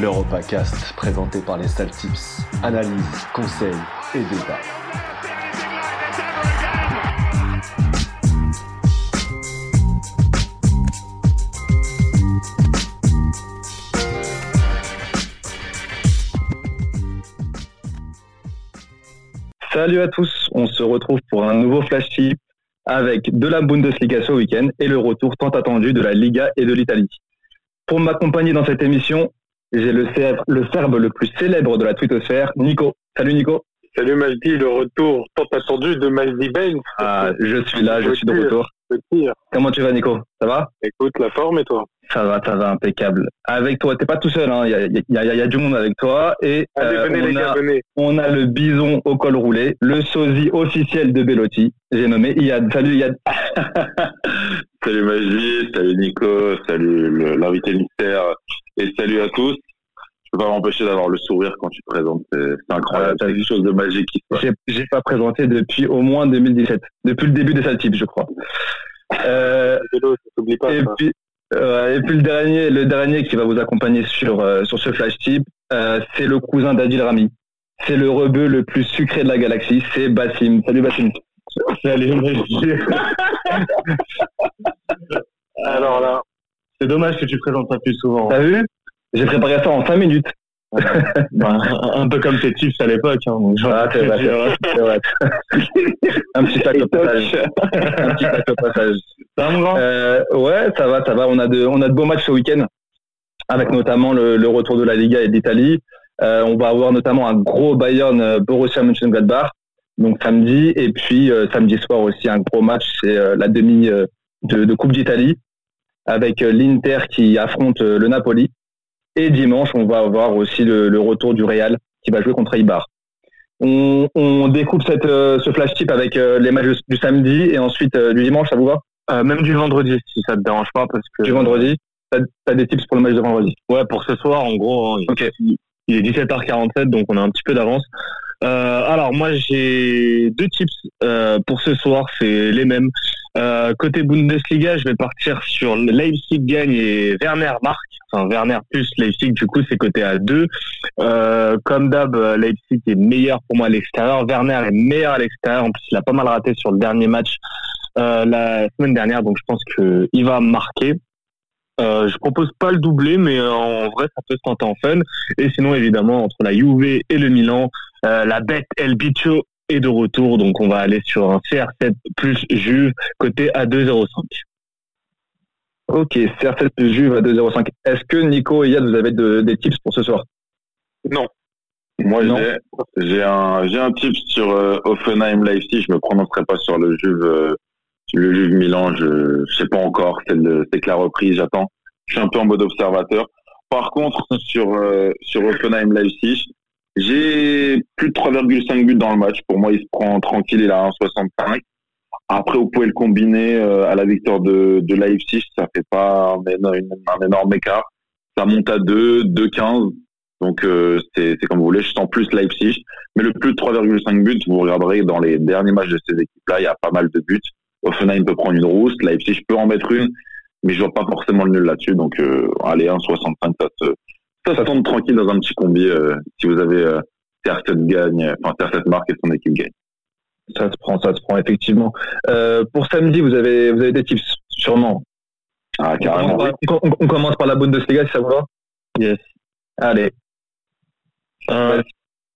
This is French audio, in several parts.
l'EuropaCast présenté par les Tips. Analyse, conseils et débat. Salut à tous, on se retrouve pour un nouveau flash tip avec de la Bundesliga ce week-end et le retour tant attendu de la Liga et de l'Italie. Pour m'accompagner dans cette émission, j'ai le, le serbe le plus célèbre de la twittosphère, Nico. Salut Nico. Salut Maldi, le retour tant attendu de Maldi Ben. Ah, je suis là, je suis de retour. Comment tu vas Nico? Ça va? Écoute, la forme et toi? Ça va, ça va, impeccable. Avec toi, t'es pas tout seul, hein. il y, a, y, a, du monde avec toi. Et Allez, euh, venez, on, les gars, a, venez. on a le bison au col roulé, le sosie officiel de Bellotti. J'ai nommé Iyad. Salut Iyad. salut Maldi, salut Nico, salut l'invité mystère et salut à tous je peux pas m'empêcher d'avoir le sourire quand tu te présentes. C'est incroyable. Ah, c'est quelque chose de magique. J'ai pas présenté depuis au moins 2017, depuis le début de cette type, je crois. Euh, pas, et, puis, euh, et puis le dernier, le dernier qui va vous accompagner sur euh, sur ce flash type, euh, c'est le cousin d'Adil Rami. C'est le rebeu le plus sucré de la galaxie, c'est Bassim. Salut Bassim. Salut Alors là, c'est dommage que tu présentes pas plus souvent. T'as vu? J'ai préparé ça en 5 minutes. bah, un peu comme tes tips à l'époque. Hein, ah, c'est vrai, un petit pack au passage. un petit pack au passage. Euh, Ouais, ça va, ça va. On a de, on a de beaux matchs ce week-end, avec notamment le, le, retour de la Liga et d'Italie. Euh, on va avoir notamment un gros Bayern euh, Borussia Mönchengladbach, donc samedi, et puis euh, samedi soir aussi un gros match, c'est la demi de, de Coupe d'Italie, avec l'Inter qui affronte le Napoli. Et dimanche, on va avoir aussi le, le retour du Real qui va jouer contre Ibar. On, on découpe cette, euh, ce flash type avec euh, les matchs du samedi et ensuite euh, du dimanche, ça vous va? Même du vendredi, si ça te dérange pas, parce que du vendredi? T'as as des tips pour le match de vendredi? Ouais, pour ce soir, en gros, hein, okay. il est 17h47, donc on a un petit peu d'avance. Euh, alors moi j'ai deux tips euh, pour ce soir, c'est les mêmes. Euh, côté Bundesliga, je vais partir sur Leipzig gagne et Werner marque. Enfin Werner plus Leipzig, du coup c'est côté à 2. comme d'hab, Leipzig est meilleur pour moi à l'extérieur. Werner est meilleur à l'extérieur. En plus, il a pas mal raté sur le dernier match la semaine dernière, donc je pense qu'il va marquer. Euh, je propose pas le doublé, mais en vrai, ça peut se tenter en fun. Et sinon, évidemment, entre la Juve et le Milan, euh, la bête El Bicho est de retour. Donc, on va aller sur un CR7 plus Juve, côté à 2,05. Ok, CR7 plus Juve à 2,05. Est-ce que Nico et Yad, vous avez de, des tips pour ce soir? Non. Moi, j'ai un, j'ai un tip sur euh, Offenheim Leipzig. Je me prononcerai pas sur le Juve. Le Juve Milan, je, je sais pas encore. C'est que la reprise, j'attends. Je suis un peu en mode observateur. Par contre, sur euh, sur Offenheim Leipzig, j'ai plus de 3,5 buts dans le match. Pour moi, il se prend tranquille, il a 1,65. Après, vous pouvez le combiner euh, à la victoire de, de Leipzig, ça fait pas un énorme, un énorme écart. Ça monte à 2, 2,15. Donc euh, c'est comme vous voulez. Je sens plus Leipzig, mais le plus de 3,5 buts, vous regarderez dans les derniers matchs de ces équipes-là, il y a pas mal de buts. Offenheim peut prendre une rousse, Leipzig peut en mettre une, mais je vois pas forcément le nul là-dessus. Donc euh, allez 1,65, ça se ça, ça tombe tranquille dans un petit combi euh, si vous avez euh, CR7 gagne, enfin CR7 marque et son équipe gagne. Ça se prend, ça se prend effectivement. Euh, pour samedi, vous avez vous avez des tips sûrement. Ah carrément. On commence, par, on, on commence par la Bundesliga si ça vous va. Yes. Allez. Euh,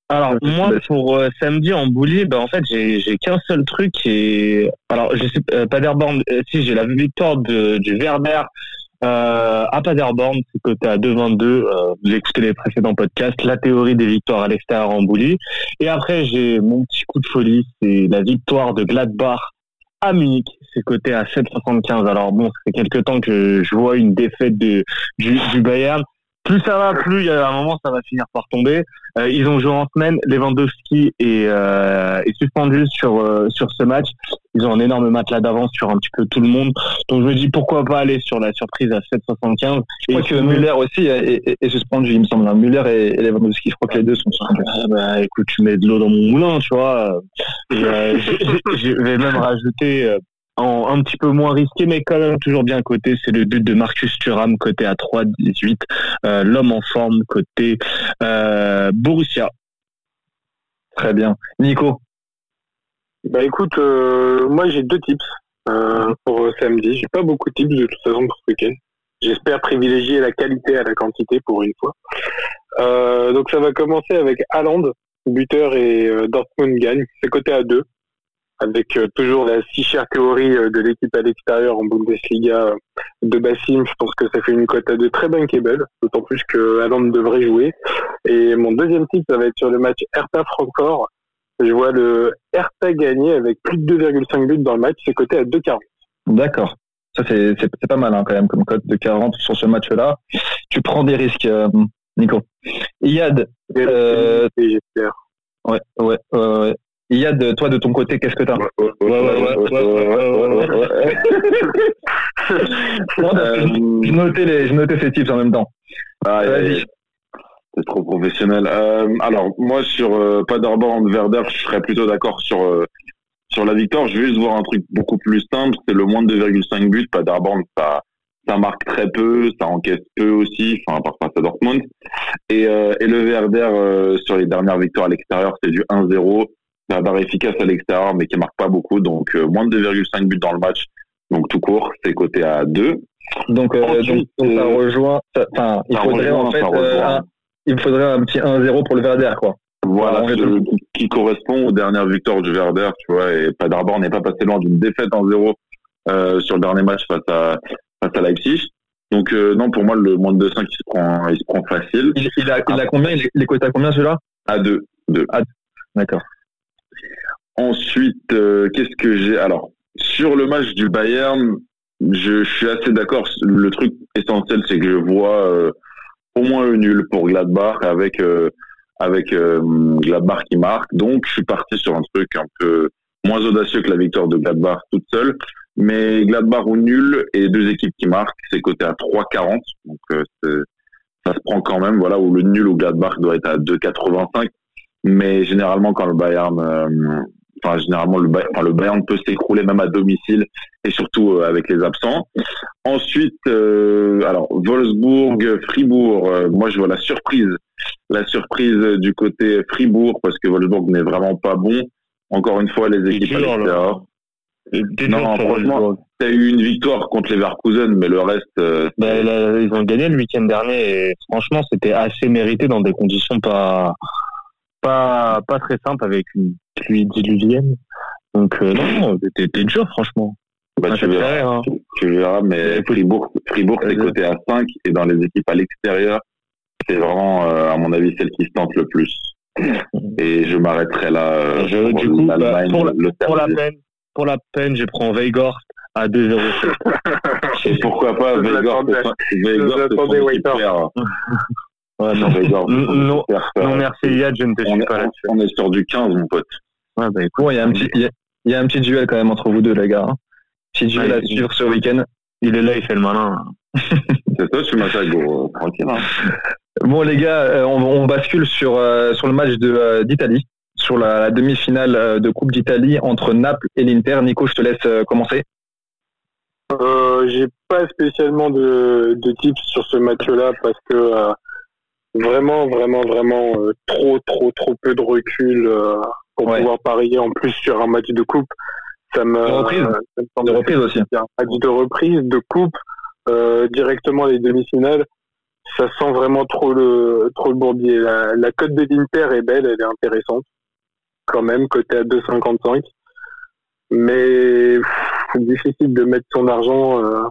alors moi pour euh, samedi en boulier, ben en fait j'ai j'ai qu'un seul truc et alors je sais euh, Paderborn euh, si j'ai la victoire de, du Werder euh, à Paderborn, c'est côté à 2,22. Euh, vous écoutez les précédents podcasts, la théorie des victoires à l'extérieur en boulie. Et après, j'ai mon petit coup de folie, c'est la victoire de Gladbach à Munich. C'est côté à 7,75. Alors bon, ça fait quelques temps que je vois une défaite de, du, du Bayern plus ça va, plus il y a un moment ça va finir par tomber. Euh, ils ont joué en semaine, Lewandowski est, euh, est suspendu sur euh, sur ce match. Ils ont un énorme matelas d'avance sur un petit peu tout le monde. Donc je me dis pourquoi pas aller sur la surprise à 7,75. Je crois que Muller aussi est, est, est, suspendu, il me semble. Hein. Muller et, et Lewandowski, je crois que les deux sont suspendus. Ah bah écoute, tu mets de l'eau dans mon moulin, tu vois. Et, euh, je vais même rajouter un petit peu moins risqué, mais quand même toujours bien coté. C'est le but de Marcus Thuram, côté à 3,18. Euh, L'homme en forme, côté euh, Borussia. Très bien. Nico? Bah écoute, euh, moi j'ai deux tips euh, pour samedi. J'ai pas beaucoup de tips de toute façon pour ce week-end. J'espère privilégier la qualité à la quantité pour une fois. Euh, donc ça va commencer avec Haaland, buteur et euh, Dortmund gagne. C'est côté à 2 avec euh, toujours la si chère théorie euh, de l'équipe à l'extérieur en Bundesliga euh, de Bassim. Je pense que ça fait une cote à deux très bankable, d'autant plus que Haaland devrait jouer. Et mon deuxième titre, ça va être sur le match Hertha-Francfort. Je vois le Hertha gagner avec plus de 2,5 buts dans le match. C'est coté à 2,40. D'accord. Ça, c'est, pas mal hein, quand même comme cote de 40 sur ce match-là. Tu prends des risques, euh, Nico. Iyad, euh, j'espère. ouais, ouais, ouais, Iyad, toi de ton côté, qu'est-ce que t'as Ouais, je- notais les, je notais ces tips en même temps. Ah, Vas-y. C'est trop professionnel. Euh, alors, moi, sur euh, Paderborn Werder, je serais plutôt d'accord sur euh, sur la victoire. Je vais juste voir un truc beaucoup plus simple. C'est le moins de 2,5 buts. Paderborn, ça, ça marque très peu, ça encaisse peu aussi, enfin, par face à Dortmund. Et, euh, et le Werder, euh, sur les dernières victoires à l'extérieur, c'est du 1-0. Werder efficace à l'extérieur, mais qui marque pas beaucoup. Donc, euh, moins de 2,5 buts dans le match. Donc, tout court, c'est coté à 2. Donc, euh, Ensuite, donc, donc ça rejoint. Enfin, il faudrait rejoint, en fait, un, il faudrait un petit 1-0 pour le Werder, quoi. Voilà, qui, correspond aux dernières victoires du Werder, tu vois, et Paderborn n'est pas passé loin d'une défaite en 0 euh, sur le dernier match face à face à Leipzig. Donc euh, non, pour moi le moins de 2,5 il se prend il se prend facile Il, il a, il a combien Il est- coté à combien celui-là? À 2. D'accord. Ensuite, euh, qu'est-ce que j'ai? Alors, sur le match du Bayern, je, je suis assez d'accord. Le truc essentiel, c'est que je vois euh, au moins le nul pour Gladbach avec euh, avec euh, Gladbach qui marque. Donc, je suis parti sur un truc un peu moins audacieux que la victoire de Gladbach toute seule. Mais Gladbach au nul et deux équipes qui marquent, c'est coté à 3,40. Donc, euh, ça se prend quand même. Voilà, où le nul au Gladbach doit être à 2,85. Mais généralement, quand le Bayern euh, enfin généralement le, Bay- enfin, le Bayern peut s'écrouler même à domicile et surtout euh, avec les absents. Ensuite, euh, alors Wolfsburg, Fribourg, euh, moi je vois la surprise, la surprise du côté Fribourg parce que Wolfsburg n'est vraiment pas bon. Encore une fois, les équipes à dur, l'extérieur. Non, franchement. T'as eu une victoire contre les Leverkusen, mais le reste, là, ils ont gagné le week-end dernier et franchement, c'était assez mérité dans des conditions pas, pas, pas très simples avec une pluie diluvienne. Donc, euh, non, t'es, dur, franchement. bah, Ah, tu verras. hein. Tu verras, mais Fribourg, Fribourg c'est coté à 5 et dans les équipes à l'extérieur, c'est vraiment, euh, à mon avis, celle qui se tente le plus. Et je m'arrêterai là. euh, Je- pour du coup, bah, pour la- le Pour la samedi. peine, pour la peine, je prends Weigort à 2,07. Et pourquoi pas Je Weigort. Weigort, Ouais, non. Non, merci Yad, je ne te suis pas là-dessus. on est sur du 15, mon pote. Ouais, bah, écoute, Bon, il y a un petit, il y a, il y a un petit duel quand même entre vous deux, les gars. hein. Petit duel Ouais, à suivre ce week-end. il est là, il fait le malin. C'est toi, tu m'attaques, gros. Tranquille, hein. Bon, les gars, euh, on, on bascule sur euh, sur le match de euh, d'Italie, sur la, la demi-finale euh, de Coupe d'Italie entre Naples et l'Inter. Nico, je te laisse euh, commencer. Euh, j'ai pas spécialement de, de tips sur ce match-là parce que euh, vraiment, vraiment, vraiment euh, trop, trop, trop peu de recul euh, pour Ouais. pouvoir parier en plus sur un match de coupe. Ça me, De reprise. euh, ça me semble De reprise aussi. un match de reprise, de coupe, euh, directement les demi-finales. Ça sent vraiment trop le, trop le bourbier. La, la cote de l'Inter est belle, elle est intéressante. Quand même, côté à 2,55. Mais pff, difficile de mettre son argent euh,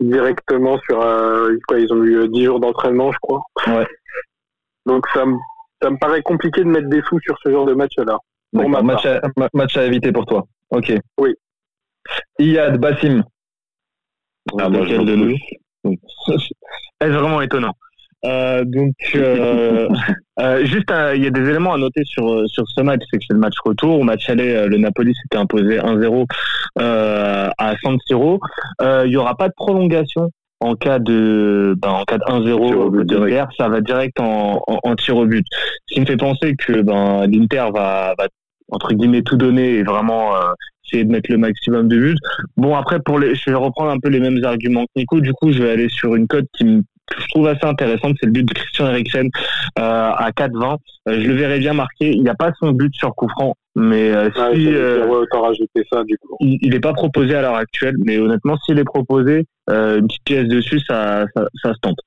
directement sur euh, quoi ils ont eu euh, 10 jours d'entraînement je crois Ouais. donc ça me ça me paraît compliqué de mettre des sous sur ce genre de match là match, à, ma- match à éviter pour toi. Ok. Oui. Iyad, Bassim. Ah, moi, je C'est vraiment étonnant? Euh, donc, euh, euh, juste, euh, il y a des éléments à noter sur euh, sur ce match, c'est que c'est le match retour. Au match aller, le Napoli s'était imposé 1-0 euh, à San Siro. Euh, Il y aura pas de prolongation en cas de ben, en cas de Tir au 1-0 but côté direct. Inter, ça va direct en, en, en tir au but. Ce qui me fait penser que ben l'Inter va, va entre guillemets tout donner et vraiment essayer de mettre le maximum de buts. Bon après pour les, je vais reprendre un peu les mêmes arguments que Nico. Du coup, je vais aller sur une cote qui me je trouve assez intéressante, c'est le but de Christian Eriksen euh, à 4-20. Euh, je le verrais bien marqué. Il n'y a pas son but sur coup franc, mais euh, si ça du coup. Il n'est pas proposé à l'heure actuelle, mais honnêtement, s'il est proposé, une petite pièce dessus, ça, ça, ça, se tente.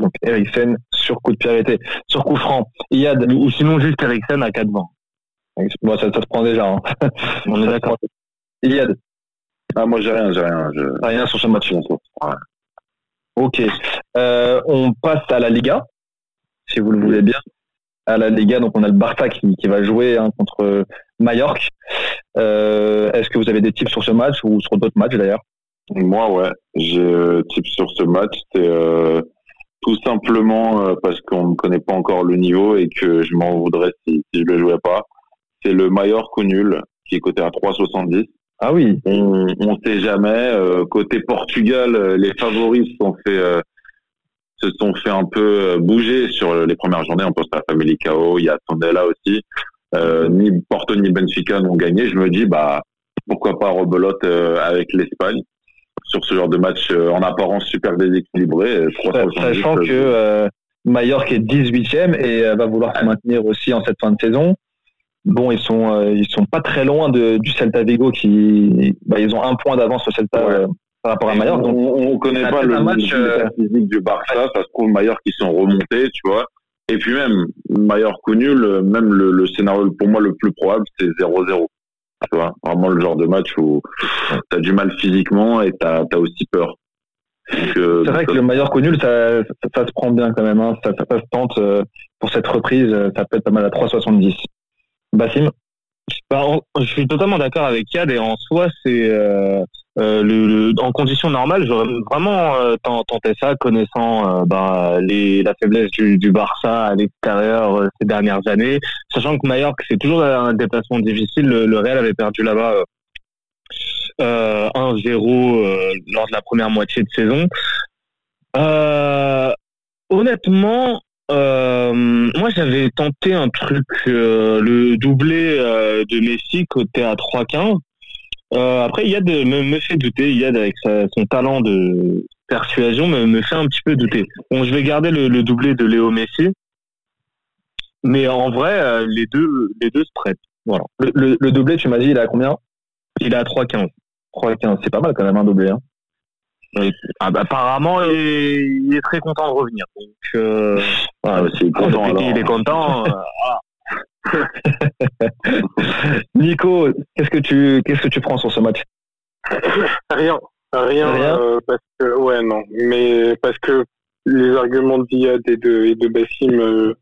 Donc Eriksen sur coup de pied sur coup franc. Yad ou sinon juste Eriksen à 4-20. Bon, ça, ça se prend déjà. Hein. On est d'accord. Iliad. Ah, moi, j'ai rien, j'ai rien. Je... Rien sur ce match. Ouais. Ok. Euh, on passe à la Liga, si vous le voulez bien. À la Liga, donc on a le Barça qui, va jouer hein, contre Mallorca. Euh, Est-ce que vous avez des tips sur ce match ou sur d'autres matchs d'ailleurs? Moi, ouais. J'ai euh, tips sur ce match. C'est euh, tout simplement euh, parce qu'on ne connaît pas encore le niveau et que je m'en voudrais si, si je le jouais pas. C'est le Mallorca nul qui est coté à 3,70. Ah oui. On ne sait jamais. Euh, côté Portugal, euh, les favoris se sont fait euh, se sont fait un peu bouger sur les premières journées. On pense à la Family KO, il y a Tondela aussi. ni Porto ni Benfica n'ont gagné. Je me dis bah pourquoi pas rebelote avec l'Espagne sur ce genre de match en apparence super déséquilibré. Sachant que Mallorca est 18e et va vouloir se maintenir aussi en cette fin de saison. Bon, ils sont euh, ils sont pas très loin de, du Celta Vigo qui bah, ils ont un point d'avance au Celta euh, par rapport à Mallorca. Donc on, on connaît pas le match euh, physique du Barça, ça se trouve Mallorca qui sont remontés, tu vois. Et puis même Mallorca nul, même le, le, scénario pour moi le plus probable c'est 0-0. Tu vois, vraiment le genre de match où tu as du mal physiquement et tu as, aussi peur. c'est vrai que le Mallorca nul, ça, ça, se prend bien quand même. Hein. Ça, ça, ça, se tente pour cette reprise. Ça peut être pas mal à 3,70. Bassim bah, Je suis totalement d'accord avec Yad et en soi, c'est euh, euh, le, en conditions normales, j'aurais vraiment euh, tenté ça, connaissant bah, les, la faiblesse du, du Barça à l'extérieur ces dernières années, sachant que Mallorca c'est toujours un déplacement difficile. Le, Real avait perdu là-bas 1-0 lors de la première moitié de saison. honnêtement, euh, moi, j'avais tenté un truc, euh, le doublé euh, de Messi côté à 3-15. Euh, après, Yad me, me fait douter. Yad, avec son talent de persuasion, me, fait un petit peu douter. Bon, je vais garder le, le doublé de Léo Messi. Mais en vrai, les deux, les deux se prêtent. Voilà. Le, le, doublé, tu m'as dit, il est à combien? Il est à 3-15. 3-15, c'est pas mal quand même un doublé. Hein. Ah bah, apparemment, il est, très content de revenir. Donc, euh, ah, il est content. Il est content. Euh, Nico, qu'est-ce que tu qu'est-ce que tu prends sur ce match? Rien, rien, euh, parce que ouais non, mais parce que les arguments d'Iyad et de et de Bassim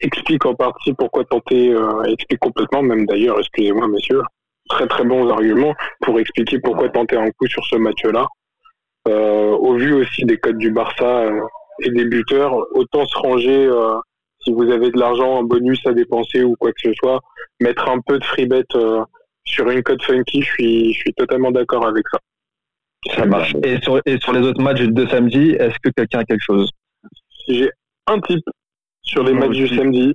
expliquent en partie pourquoi tenter, expliquent complètement même d'ailleurs, excusez-moi messieurs, très très bons arguments pour expliquer pourquoi tenter un coup sur ce match-là. Euh, au vu aussi des codes du Barça euh, et des buteurs, autant se ranger euh, si vous avez de l'argent, un bonus à dépenser ou quoi que ce soit, mettre un peu de free bet sur une cote funky, je suis, je suis totalement d'accord avec ça. Ça marche. Et sur, et sur les autres matchs de samedi, est-ce que quelqu'un a quelque chose J'ai un type sur les matchs du samedi.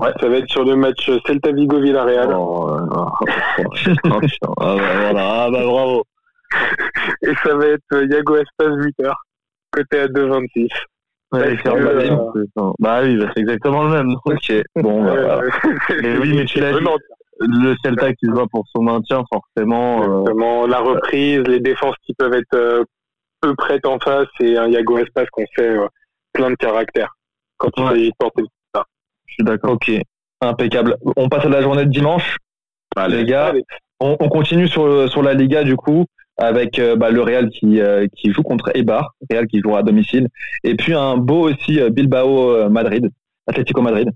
Ouais. Ça va être sur le match Celta Vigo Villarreal. Oh, ah, bah, voilà. ah bah bravo. Et ça va être Yago Espace 8 heures, côté à 2,26. Ouais, euh... Bah oui, bah, c'est exactement le même. Ok. Bon, bah, mais oui, mais tu l'as dit. Le Celta qui se bat pour son maintien, forcément. Euh. La reprise, les défenses qui peuvent être euh, peu prêtes en face et un Yago Espace qu'on fait plein de caractère quand il s'agit de porter ça. Je suis d'accord. Ok. Impeccable. On passe à la journée de dimanche. Allez. Les gars, on, on, continue sur, sur la Liga du coup avec euh, bah, le Real qui, euh, qui joue contre Eibar, Real qui joue à domicile, et puis un beau aussi euh, Bilbao Madrid, Atlético Madrid.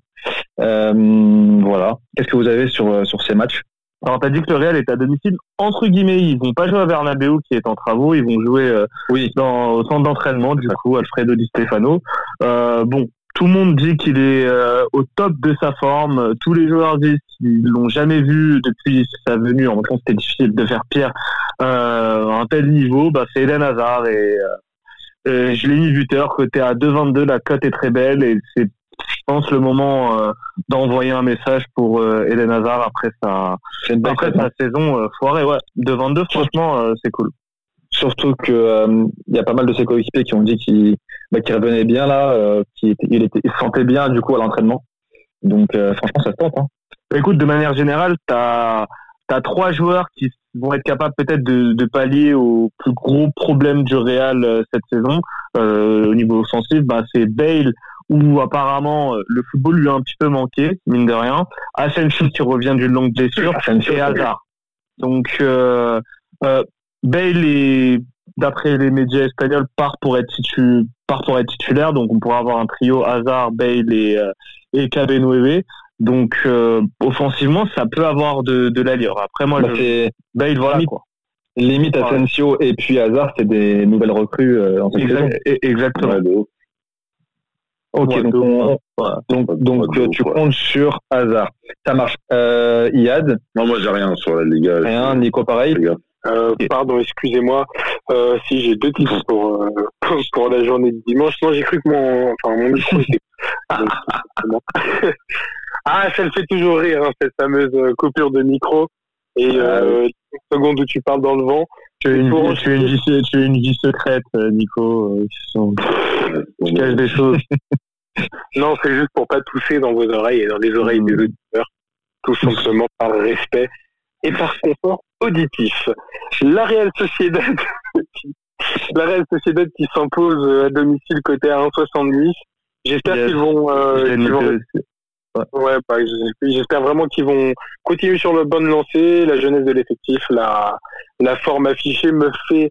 voilà. Qu'est-ce que vous avez sur sur ces matchs? Alors, t'as dit que le Real est à domicile. Entre guillemets, ils vont pas jouer à Bernabeu qui est en travaux. Ils vont jouer oui. dans, au centre d'entraînement, du coup, Alfredo Di Stefano. Euh, bon, tout le monde dit qu'il est euh, au top de sa forme. Tous les joueurs disent qu'ils l'ont jamais vu depuis sa venue. En même temps, c'était difficile de faire pire euh, un tel niveau. Bah, c'est Eden Hazard et euh, je l'ai mis buteur côté à 2,22. La cote est très belle et c'est je pense le moment euh, d'envoyer un message pour euh, Eden Hazard après sa, après sa saison euh, foirée. Ouais, de 22, franchement, euh, c'est cool. Surtout que il y a pas mal de ses coéquipiers qui ont dit qu'il bah, revenait bien là, qu'il il, était, il se sentait bien du coup à l'entraînement. Donc franchement, ça se tente. Hein. Écoute, de manière générale, t'as as trois joueurs qui vont être capables peut-être de, de, pallier aux plus gros problèmes du Real cette saison au niveau offensif. Bah, c'est Bale où apparemment euh, le football lui a un petit peu manqué, mine de rien. Asensio qui revient d'une longue blessure et Hazard. Donc euh, euh, Bale est d'après les médias espagnols part pour être titu part pour être titulaire donc on pourra avoir un trio Hazard, Bale et euh, et Donc euh, offensivement ça peut avoir de, de l'allure. Après moi bah, je... Bale voilà limite, quoi. Limite Asensio et puis Hazard c'est des nouvelles recrues en cette exact, Exactement. Ok, donc, donc, tu comptes sur hasard. Ça marche. Euh, Iad Non, moi j'ai rien sur la Liga. Rien, Nico pareil. Euh, Pardon, excusez-moi. Euh, si j'ai deux titres pour, euh, pour la journée de dimanche. Non, j'ai cru que mon, enfin, mon micro était. ah, ça le fait toujours rire, hein, cette fameuse coupure de micro. Et ah euh, secondes où tu parles dans le vent. Tu as une, tu une, vie, tu une vie secrète, Nico. Tu caches des choses. Non, c'est juste pour pas tousser dans vos oreilles et dans les oreilles des mmh. auditeurs, tout simplement par respect et par confort auditif. La Real Sociedad, la Real Sociedad qui s'impose à domicile côté à 1,70. J'espère qu'ils vont, euh, ouais, bah, j'espère vraiment qu'ils vont continuer sur le bon lancée. La jeunesse de l'effectif, la, la forme affichée me fait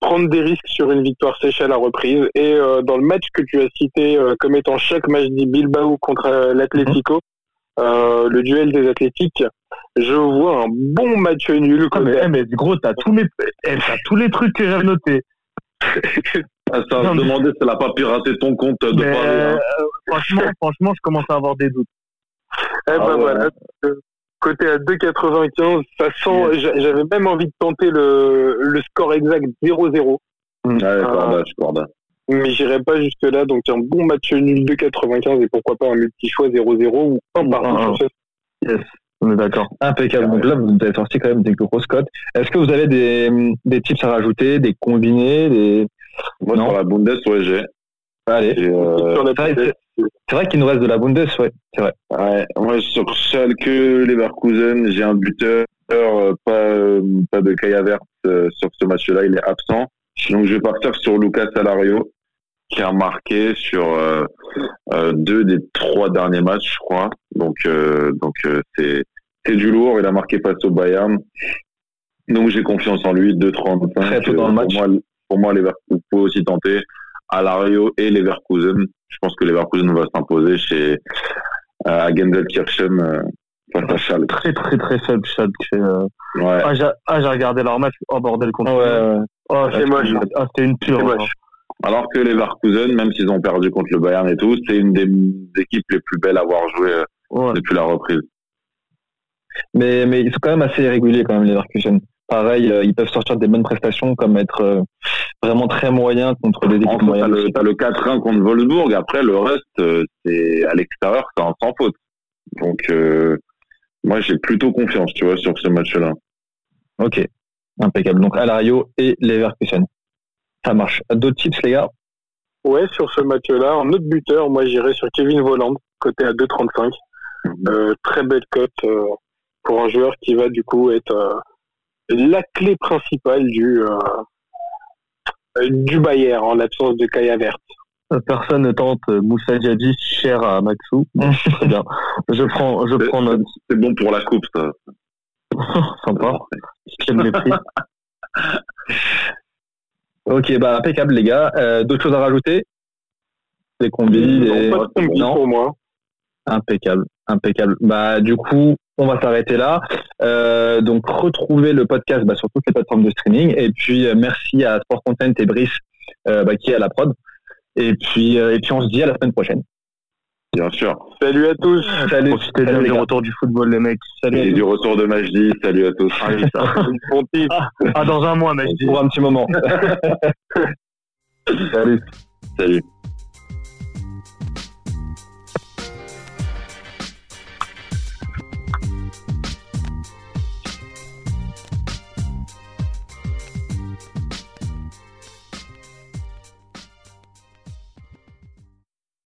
prendre des risques sur une victoire sèche à la reprise. Et euh, dans le match que tu as cité euh, comme étant chaque match dit Bilbao contre euh, l'Atlético, le duel des Atlétiques, je vois un bon match nul. Ah, mais, eh, mais, gros, t'as tous les, eh, tous les trucs que j'ai notés. Ah, ça va me demander si elle n'a pas piraté ton compte de Paris. Hein. franchement, franchement, je commence à avoir des doutes. Eh ben ah voilà, côté à 2,95. Ça sent, j'avais même envie de tenter le, le score exact 0-0. Mmh. Ah, euh, mais j'irai pas jusque là, donc un bon match nul 2,95 et pourquoi pas un multi-choix 0-0 ou un partout. Yes. On est d'accord. Impeccable. Donc là, vous avez sorti quand même des grosses cotes. Est-ce que vous avez des, des tips à rajouter, des combinés, des... Moi, sur la Bundes, ouais, j'ai. Allez. Euh, c'est vrai qu'il nous reste de la Bundes, ouais, c'est vrai. Ouais, moi sur Schalke, Leverkusen, j'ai un buteur, euh, pas euh, pas de Kaya Vert euh, sur ce match-là, il est absent. Donc je vais partir sur Lucas Salario, qui a marqué sur deux des trois derniers matchs, je crois. Donc donc c'est c'est du lourd. Il a marqué face au Bayern. Donc j'ai confiance en lui. 2-35. Très tôt dans le match. Pour moi, pour moi Leverkusen peut aussi tenter. Alario et Leverkusen. Je pense que Leverkusen va s'imposer chez euh, à Gendelkirchen euh, face à Schalke. Très très très faible Schalke. Euh... Ouais. Ah, j'ai ah, regardé leur match. Oh bordel contre. Ouais, ouais. Oh, c'est moche. Ah, c'était une pure. Hein. Alors que Leverkusen, même s'ils ont perdu contre le Bayern et tout, c'est une des équipes les plus belles à avoir joué euh, depuis la reprise. Mais mais ils sont quand même assez réguliers quand même les Leverkusen pareil, euh, ils peuvent sortir des bonnes prestations comme être euh, vraiment très moyens contre des équipes moyennes. T'as le, le 4-1 contre Wolfsburg, après le reste, euh, c'est à l'extérieur, c'est en sans faute. Donc moi j'ai plutôt confiance, tu vois, sur ce match-là. Ok, impeccable. Donc Alario et Leverkusen. Ça marche. D'autres tips les gars? Ouais, sur ce match-là, en autre buteur, moi j'irai sur Kevin Voland, côté à 2,35. Mhm. très belle cote pour un joueur qui va du coup être la clé principale du, euh, du Bayern en l'absence de Kaya Vert. Personne ne tente Moussa Djadji cher à Maxou. Très bien. Je prends, je prends note. C'est bon pour la coupe, ça. Sympa. J'aime les prix. Ok, bah impeccable les gars. Euh, d'autres choses à rajouter? Des combis, des... Non, pas de non. pour moi. Impeccable, impeccable. Bah du coup, on va s'arrêter là. Euh, donc retrouvez le podcast bah, sur toutes les plateformes de streaming. Et puis euh, merci à Sport Content et Brice euh, bah, qui est à la prod. Et puis et puis on se dit à la semaine prochaine. Bien sûr. Salut à tous. Salut. Profitez bien du retour du football les mecs. Salut. Et du retour de Majdi. Salut à tous. ah, ah, dans un mois Majdi. Pour un petit moment. Salut. Salut.